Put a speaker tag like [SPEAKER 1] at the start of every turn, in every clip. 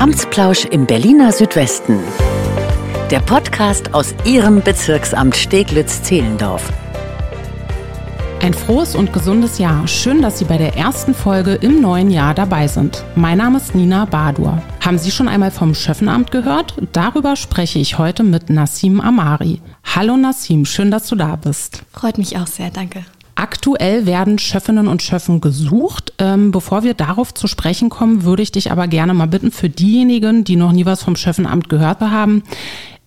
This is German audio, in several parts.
[SPEAKER 1] Amtsplausch im Berliner Südwesten. Der Podcast aus Ihrem Bezirksamt Steglitz-Zehlendorf.
[SPEAKER 2] Ein frohes und gesundes Jahr. Schön, dass Sie bei der ersten Folge im neuen Jahr dabei sind. Mein Name ist Nina Badur. Haben Sie schon einmal vom Schöffenamt gehört? Darüber spreche ich heute mit Nassim Amari. Hallo Nassim, schön, dass du da bist.
[SPEAKER 3] Freut mich auch sehr, danke.
[SPEAKER 2] Aktuell werden Schöffinnen und Schöffen gesucht. Ähm, bevor wir darauf zu sprechen kommen, würde ich dich aber gerne mal bitten, für diejenigen, die noch nie was vom Schöffenamt gehört haben,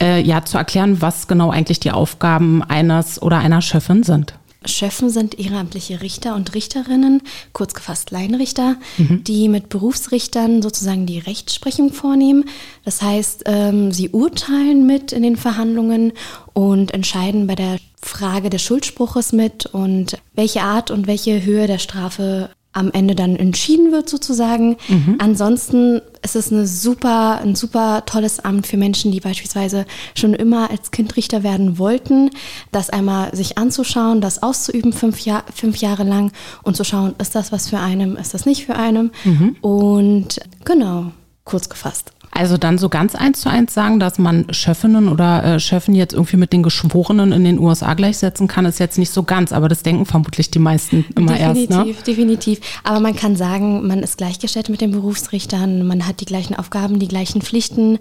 [SPEAKER 2] äh, ja, zu erklären, was genau eigentlich die Aufgaben eines oder einer Schöffin sind.
[SPEAKER 3] Schöffen sind ehrenamtliche Richter und Richterinnen, kurz gefasst Laienrichter, mhm. die mit Berufsrichtern sozusagen die Rechtsprechung vornehmen. Das heißt, ähm, sie urteilen mit in den Verhandlungen und entscheiden bei der Frage des Schuldspruches mit und welche Art und welche Höhe der Strafe am Ende dann entschieden wird sozusagen. Mhm. Ansonsten ist es eine super, ein super tolles Amt für Menschen, die beispielsweise schon immer als Kind Richter werden wollten, das einmal sich anzuschauen, das auszuüben fünf, Jahr, fünf Jahre lang und zu schauen, ist das was für einen, ist das nicht für einen. Mhm. Und genau, kurz gefasst.
[SPEAKER 2] Also dann so ganz eins zu eins sagen, dass man Schöffinnen oder äh, Schöffen jetzt irgendwie mit den Geschworenen in den USA gleichsetzen kann, ist jetzt nicht so ganz, aber das denken vermutlich die meisten immer
[SPEAKER 3] definitiv,
[SPEAKER 2] erst. Ne?
[SPEAKER 3] Definitiv, Aber man kann sagen, man ist gleichgestellt mit den Berufsrichtern, man hat die gleichen Aufgaben, die gleichen Pflichten,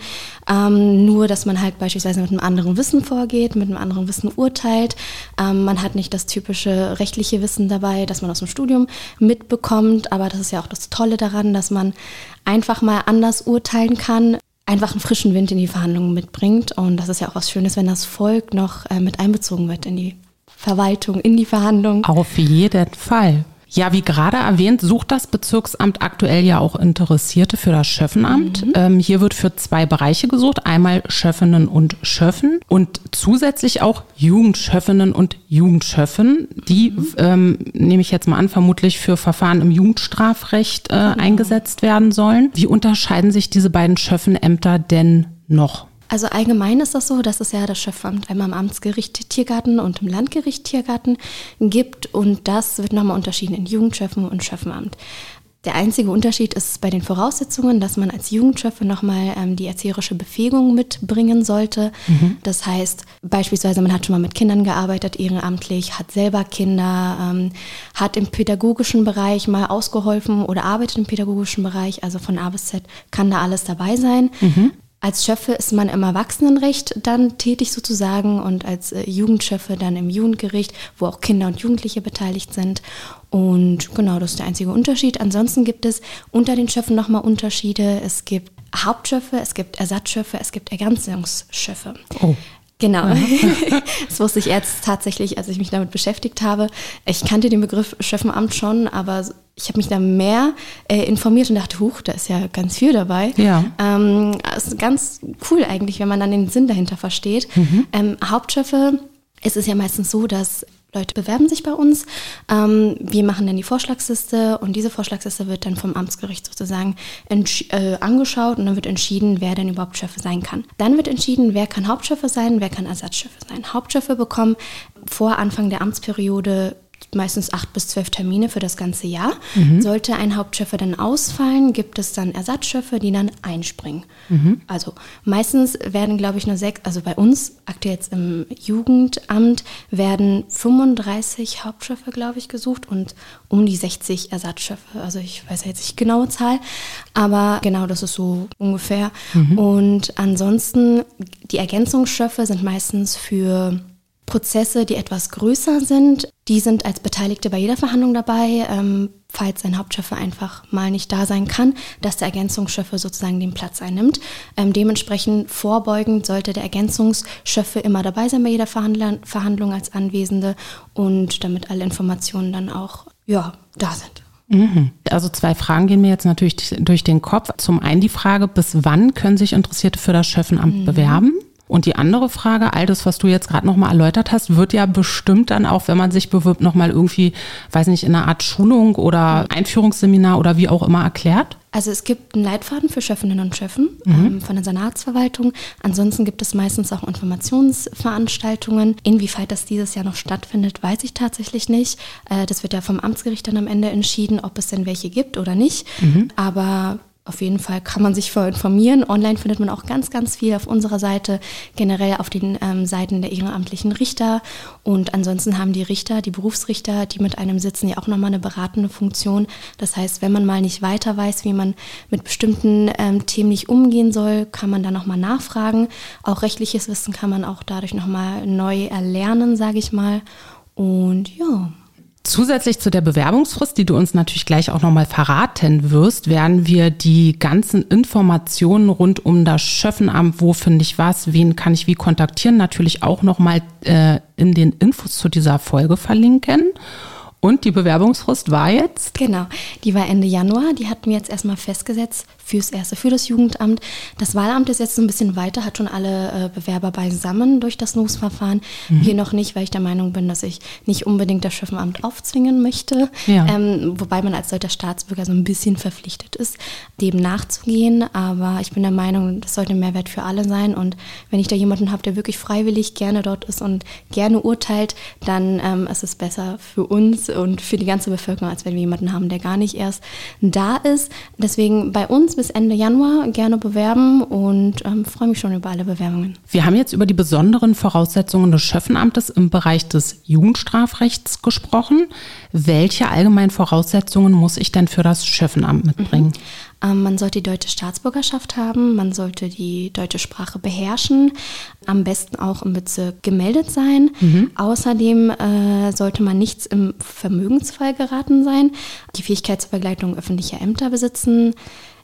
[SPEAKER 3] ähm, nur dass man halt beispielsweise mit einem anderen Wissen vorgeht, mit einem anderen Wissen urteilt. Ähm, man hat nicht das typische rechtliche Wissen dabei, das man aus dem Studium mitbekommt, aber das ist ja auch das Tolle daran, dass man einfach mal anders urteilen kann, einfach einen frischen Wind in die Verhandlungen mitbringt. Und das ist ja auch was Schönes, wenn das Volk noch äh, mit einbezogen wird in die Verwaltung, in die Verhandlungen.
[SPEAKER 2] Auf jeden Fall. Ja, wie gerade erwähnt, sucht das Bezirksamt aktuell ja auch Interessierte für das Schöffenamt. Mhm. Ähm, hier wird für zwei Bereiche gesucht. Einmal Schöffinnen und Schöffen und zusätzlich auch Jugendschöffinnen und Jugendschöffen, die, mhm. ähm, nehme ich jetzt mal an, vermutlich für Verfahren im Jugendstrafrecht äh, mhm. eingesetzt werden sollen. Wie unterscheiden sich diese beiden Schöffenämter denn noch?
[SPEAKER 3] Also allgemein ist das so, dass es ja das Schöpfamt einmal im Amtsgericht Tiergarten und im Landgericht Tiergarten gibt und das wird nochmal unterschieden in Jugendschöffen und Schöffenamt. Der einzige Unterschied ist bei den Voraussetzungen, dass man als Jugendschöffe nochmal ähm, die erzieherische Befähigung mitbringen sollte. Mhm. Das heißt, beispielsweise man hat schon mal mit Kindern gearbeitet, ehrenamtlich, hat selber Kinder, ähm, hat im pädagogischen Bereich mal ausgeholfen oder arbeitet im pädagogischen Bereich, also von A bis Z kann da alles dabei sein. Mhm. Als Schöffe ist man im Erwachsenenrecht dann tätig sozusagen und als äh, Jugendschöffe dann im Jugendgericht, wo auch Kinder und Jugendliche beteiligt sind. Und genau, das ist der einzige Unterschied. Ansonsten gibt es unter den Schöffen nochmal Unterschiede. Es gibt Hauptschöffe, es gibt Ersatzschöffe, es gibt Ergänzungsschöffe. Oh. Genau. das wusste ich jetzt tatsächlich, als ich mich damit beschäftigt habe. Ich kannte den Begriff Schöffenamt schon, aber ich habe mich da mehr äh, informiert und dachte, huch, da ist ja ganz viel dabei. Ja. Ähm, das ist ganz cool eigentlich, wenn man dann den Sinn dahinter versteht. Mhm. Ähm, Hauptschiffe, es ist ja meistens so, dass Leute bewerben sich bei uns. Ähm, wir machen dann die Vorschlagsliste und diese Vorschlagsliste wird dann vom Amtsgericht sozusagen äh, angeschaut und dann wird entschieden, wer denn überhaupt Schöffe sein kann. Dann wird entschieden, wer kann Hauptschöffe sein, wer kann Ersatzschöffe sein. Hauptschöffe bekommen vor Anfang der Amtsperiode meistens acht bis zwölf Termine für das ganze Jahr. Mhm. Sollte ein Hauptschöffer dann ausfallen, gibt es dann Ersatzschöffe, die dann einspringen. Mhm. Also meistens werden, glaube ich, nur sechs, also bei uns aktuell jetzt im Jugendamt werden 35 Hauptschöffe, glaube ich, gesucht und um die 60 Ersatzschöffe. Also ich weiß jetzt nicht genaue Zahl, aber genau das ist so ungefähr. Mhm. Und ansonsten die Ergänzungsschöffe sind meistens für Prozesse, die etwas größer sind, die sind als Beteiligte bei jeder Verhandlung dabei, ähm, falls ein Hauptschöffe einfach mal nicht da sein kann, dass der Ergänzungsschöffe sozusagen den Platz einnimmt. Ähm, dementsprechend vorbeugend sollte der Ergänzungsschöffe immer dabei sein bei jeder Verhandlung als Anwesende und damit alle Informationen dann auch ja, da sind.
[SPEAKER 2] Mhm. Also zwei Fragen gehen mir jetzt natürlich durch den Kopf. Zum einen die Frage, bis wann können sich Interessierte für das Schöffenamt mhm. bewerben? Und die andere Frage, all das, was du jetzt gerade nochmal erläutert hast, wird ja bestimmt dann auch, wenn man sich bewirbt, nochmal irgendwie, weiß nicht, in einer Art Schulung oder Einführungsseminar oder wie auch immer erklärt?
[SPEAKER 3] Also es gibt einen Leitfaden für Schöffinnen und Schöffen mhm. ähm, von der Senatsverwaltung. Ansonsten gibt es meistens auch Informationsveranstaltungen. Inwieweit das dieses Jahr noch stattfindet, weiß ich tatsächlich nicht. Äh, das wird ja vom Amtsgericht dann am Ende entschieden, ob es denn welche gibt oder nicht. Mhm. Aber auf jeden Fall kann man sich informieren. Online findet man auch ganz, ganz viel auf unserer Seite, generell auf den ähm, Seiten der ehrenamtlichen Richter. Und ansonsten haben die Richter, die Berufsrichter, die mit einem sitzen, ja auch nochmal eine beratende Funktion. Das heißt, wenn man mal nicht weiter weiß, wie man mit bestimmten ähm, Themen nicht umgehen soll, kann man da nochmal nachfragen. Auch rechtliches Wissen kann man auch dadurch nochmal neu erlernen, sage ich mal. Und ja.
[SPEAKER 2] Zusätzlich zu der Bewerbungsfrist, die du uns natürlich gleich auch nochmal verraten wirst, werden wir die ganzen Informationen rund um das Schöffenamt, wo finde ich was, wen kann ich wie kontaktieren, natürlich auch nochmal äh, in den Infos zu dieser Folge verlinken. Und die Bewerbungsfrist war jetzt?
[SPEAKER 3] Genau, die war Ende Januar. Die hatten wir jetzt erstmal festgesetzt fürs Erste, für das Jugendamt. Das Wahlamt ist jetzt so ein bisschen weiter, hat schon alle äh, Bewerber beisammen durch das NOS-Verfahren. Mhm. Wir noch nicht, weil ich der Meinung bin, dass ich nicht unbedingt das Schöffenamt aufzwingen möchte. Ja. Ähm, wobei man als deutscher Staatsbürger so ein bisschen verpflichtet ist, dem nachzugehen. Aber ich bin der Meinung, das sollte ein Mehrwert für alle sein. Und wenn ich da jemanden habe, der wirklich freiwillig gerne dort ist und gerne urteilt, dann ähm, ist es besser für uns und für die ganze Bevölkerung, als wenn wir jemanden haben, der gar nicht erst da ist. Deswegen bei uns bis Ende Januar gerne bewerben und ähm, freue mich schon über alle Bewerbungen.
[SPEAKER 2] Wir haben jetzt über die besonderen Voraussetzungen des Schöffenamtes im Bereich des Jugendstrafrechts gesprochen. Welche allgemeinen Voraussetzungen muss ich denn für das Schöffenamt mitbringen?
[SPEAKER 3] Mhm. Ähm, man sollte die deutsche Staatsbürgerschaft haben, man sollte die deutsche Sprache beherrschen, am besten auch im Bezirk gemeldet sein. Mhm. Außerdem äh, sollte man nichts im Vermögensfall geraten sein, die Fähigkeit zur Begleitung öffentlicher Ämter besitzen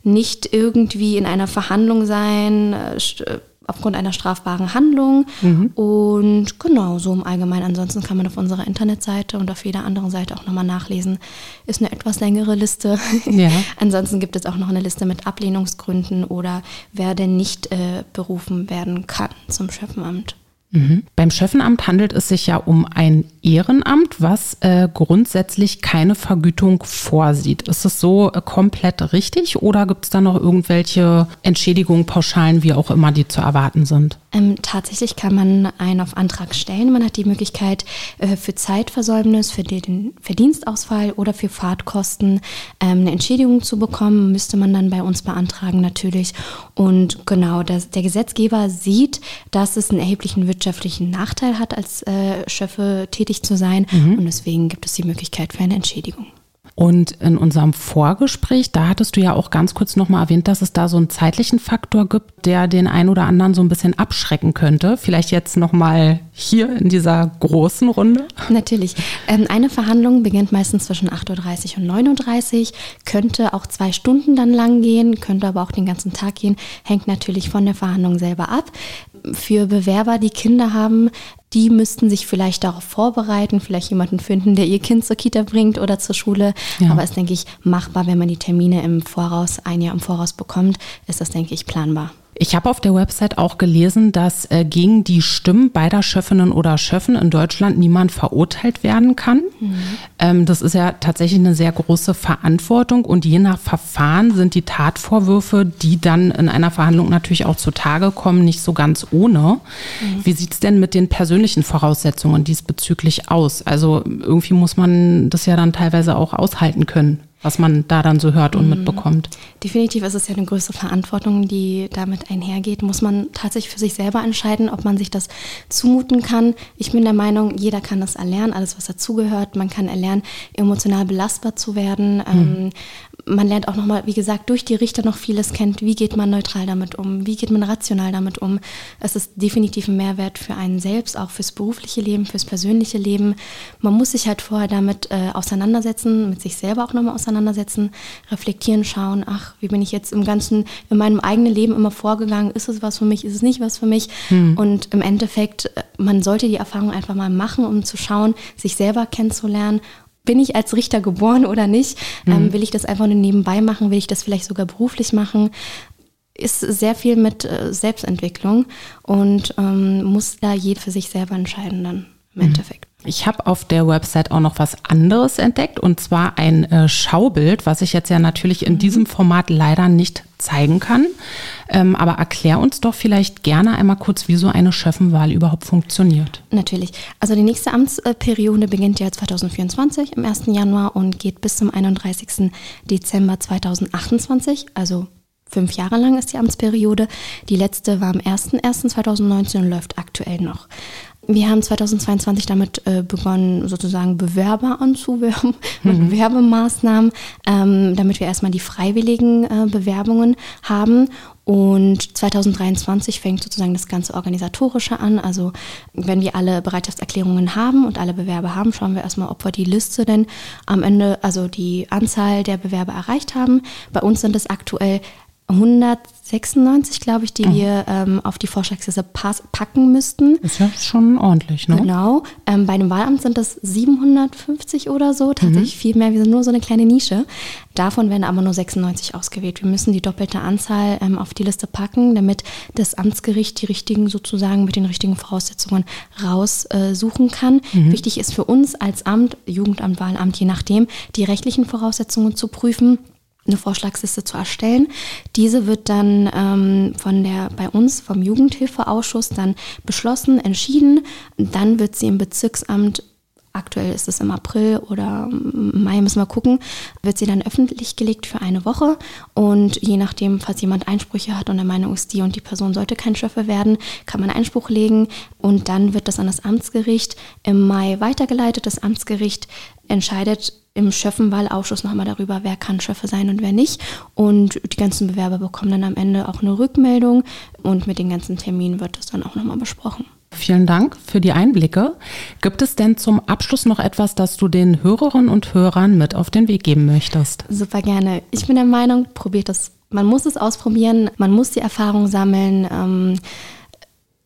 [SPEAKER 3] nicht irgendwie in einer Verhandlung sein äh, äh, aufgrund einer strafbaren Handlung. Mhm. Und genau, so im Allgemeinen. Ansonsten kann man auf unserer Internetseite und auf jeder anderen Seite auch nochmal nachlesen. Ist eine etwas längere Liste. Ja. Ansonsten gibt es auch noch eine Liste mit Ablehnungsgründen oder wer denn nicht äh, berufen werden kann zum Schöffenamt.
[SPEAKER 2] Mhm. Beim Schöffenamt handelt es sich ja um ein Ehrenamt, was äh, grundsätzlich keine Vergütung vorsieht. Ist es so äh, komplett richtig oder gibt es da noch irgendwelche Entschädigungen, Pauschalen, wie auch immer, die zu erwarten sind?
[SPEAKER 3] Ähm, tatsächlich kann man einen auf Antrag stellen. Man hat die Möglichkeit äh, für Zeitversäumnis, für den Verdienstausfall oder für Fahrtkosten ähm, eine Entschädigung zu bekommen. Müsste man dann bei uns beantragen natürlich. Und genau, das, der Gesetzgeber sieht, dass es einen erheblichen wirtschaftlichen Nachteil hat, als äh, Schöffe tätig zu sein. Mhm. Und deswegen gibt es die Möglichkeit für eine Entschädigung.
[SPEAKER 2] Und in unserem Vorgespräch, da hattest du ja auch ganz kurz nochmal erwähnt, dass es da so einen zeitlichen Faktor gibt, der den einen oder anderen so ein bisschen abschrecken könnte. Vielleicht jetzt nochmal hier in dieser großen Runde?
[SPEAKER 3] Natürlich. Ähm, eine Verhandlung beginnt meistens zwischen 8.30 Uhr und 9.30 Uhr, könnte auch zwei Stunden dann lang gehen, könnte aber auch den ganzen Tag gehen, hängt natürlich von der Verhandlung selber ab. Für Bewerber, die Kinder haben, die müssten sich vielleicht darauf vorbereiten, vielleicht jemanden finden, der ihr Kind zur Kita bringt oder zur Schule. Ja. Aber ist, denke ich, machbar, wenn man die Termine im Voraus, ein Jahr im Voraus bekommt, ist das, denke ich, planbar.
[SPEAKER 2] Ich habe auf der Website auch gelesen, dass äh, gegen die Stimmen beider Schöffinnen oder Schöffen in Deutschland niemand verurteilt werden kann. Mhm. Ähm, das ist ja tatsächlich eine sehr große Verantwortung und je nach Verfahren sind die Tatvorwürfe, die dann in einer Verhandlung natürlich auch zutage kommen, nicht so ganz ohne. Mhm. Wie sieht es denn mit den persönlichen Voraussetzungen diesbezüglich aus? Also irgendwie muss man das ja dann teilweise auch aushalten können was man da dann so hört und mhm. mitbekommt.
[SPEAKER 3] Definitiv ist es ja eine größere Verantwortung, die damit einhergeht. Muss man tatsächlich für sich selber entscheiden, ob man sich das zumuten kann. Ich bin der Meinung, jeder kann das erlernen, alles was dazugehört. Man kann erlernen, emotional belastbar zu werden. Mhm. Ähm, man lernt auch nochmal, wie gesagt, durch die Richter noch vieles kennt. Wie geht man neutral damit um? Wie geht man rational damit um? Es ist definitiv ein Mehrwert für einen selbst, auch fürs berufliche Leben, fürs persönliche Leben. Man muss sich halt vorher damit äh, auseinandersetzen, mit sich selber auch nochmal auseinandersetzen, reflektieren, schauen, ach, wie bin ich jetzt im Ganzen, in meinem eigenen Leben immer vorgegangen? Ist es was für mich? Ist es nicht was für mich? Hm. Und im Endeffekt, äh, man sollte die Erfahrung einfach mal machen, um zu schauen, sich selber kennenzulernen bin ich als Richter geboren oder nicht? Mhm. Ähm, will ich das einfach nur nebenbei machen? Will ich das vielleicht sogar beruflich machen? Ist sehr viel mit äh, Selbstentwicklung und ähm, muss da jeder für sich selber entscheiden dann im mhm. Endeffekt.
[SPEAKER 2] Ich habe auf der Website auch noch was anderes entdeckt und zwar ein äh, Schaubild, was ich jetzt ja natürlich in mhm. diesem Format leider nicht zeigen kann. Ähm, aber erklär uns doch vielleicht gerne einmal kurz, wie so eine Schöffenwahl überhaupt funktioniert.
[SPEAKER 3] Natürlich. Also die nächste Amtsperiode beginnt ja 2024 im 1. Januar und geht bis zum 31. Dezember 2028, also Fünf Jahre lang ist die Amtsperiode. Die letzte war am 01.01.2019 und läuft aktuell noch. Wir haben 2022 damit äh, begonnen, sozusagen Bewerber anzuwerben mit mhm. Werbemaßnahmen, ähm, damit wir erstmal die freiwilligen äh, Bewerbungen haben. Und 2023 fängt sozusagen das ganze Organisatorische an. Also wenn wir alle Bereitschaftserklärungen haben und alle Bewerber haben, schauen wir erstmal, ob wir die Liste denn am Ende, also die Anzahl der Bewerber erreicht haben. Bei uns sind es aktuell 196, glaube ich, die oh. wir ähm, auf die Vorschlagsliste packen müssten.
[SPEAKER 2] Ist ja schon ordentlich, ne?
[SPEAKER 3] Genau. Ähm, bei einem Wahlamt sind das 750 oder so, tatsächlich mhm. viel mehr. Wir sind nur so eine kleine Nische. Davon werden aber nur 96 ausgewählt. Wir müssen die doppelte Anzahl ähm, auf die Liste packen, damit das Amtsgericht die richtigen sozusagen mit den richtigen Voraussetzungen raussuchen äh, kann. Mhm. Wichtig ist für uns als Amt, Jugendamt, Wahlamt, je nachdem, die rechtlichen Voraussetzungen zu prüfen eine Vorschlagsliste zu erstellen. Diese wird dann ähm, von der bei uns vom Jugendhilfeausschuss dann beschlossen, entschieden. Dann wird sie im Bezirksamt aktuell ist es im April oder Mai, müssen wir gucken, wird sie dann öffentlich gelegt für eine Woche. Und je nachdem, falls jemand Einsprüche hat und der Meinung ist, die und die Person sollte kein Schöffe werden, kann man Einspruch legen und dann wird das an das Amtsgericht im Mai weitergeleitet. Das Amtsgericht entscheidet im Schöffenwahlausschuss nochmal darüber, wer kann Schöffe sein und wer nicht. Und die ganzen Bewerber bekommen dann am Ende auch eine Rückmeldung und mit den ganzen Terminen wird das dann auch nochmal besprochen.
[SPEAKER 2] Vielen Dank für die Einblicke. Gibt es denn zum Abschluss noch etwas, das du den Hörerinnen und Hörern mit auf den Weg geben möchtest?
[SPEAKER 3] Super gerne. Ich bin der Meinung, probiert es. Man muss es ausprobieren, man muss die Erfahrung sammeln. Ähm,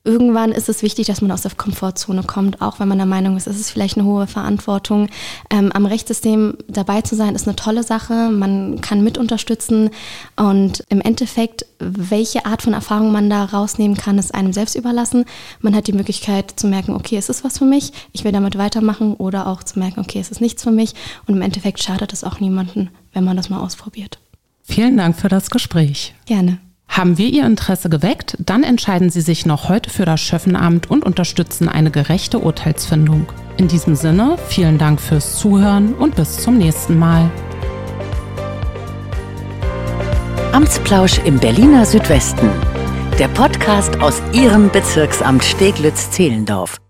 [SPEAKER 3] irgendwann ist es wichtig, dass man aus der Komfortzone kommt, auch wenn man der Meinung ist, es ist vielleicht eine hohe Verantwortung. Ähm, am Rechtssystem dabei zu sein, ist eine tolle Sache. Man kann mit unterstützen und im Endeffekt, welche Art von Erfahrung man da rausnehmen kann, ist einem selbst überlassen. Man hat die Möglichkeit zu merken, okay, es ist was für mich, ich will damit weitermachen oder auch zu merken, okay, es ist nichts für mich und im Endeffekt schadet es auch niemanden, wenn man das mal ausprobiert.
[SPEAKER 2] Vielen Dank für das Gespräch.
[SPEAKER 3] Gerne.
[SPEAKER 2] Haben wir Ihr Interesse geweckt? Dann entscheiden Sie sich noch heute für das Schöffenamt und unterstützen eine gerechte Urteilsfindung. In diesem Sinne, vielen Dank fürs Zuhören und bis zum nächsten Mal.
[SPEAKER 1] Amtsplausch im Berliner Südwesten. Der Podcast aus Ihrem Bezirksamt Steglitz-Zehlendorf.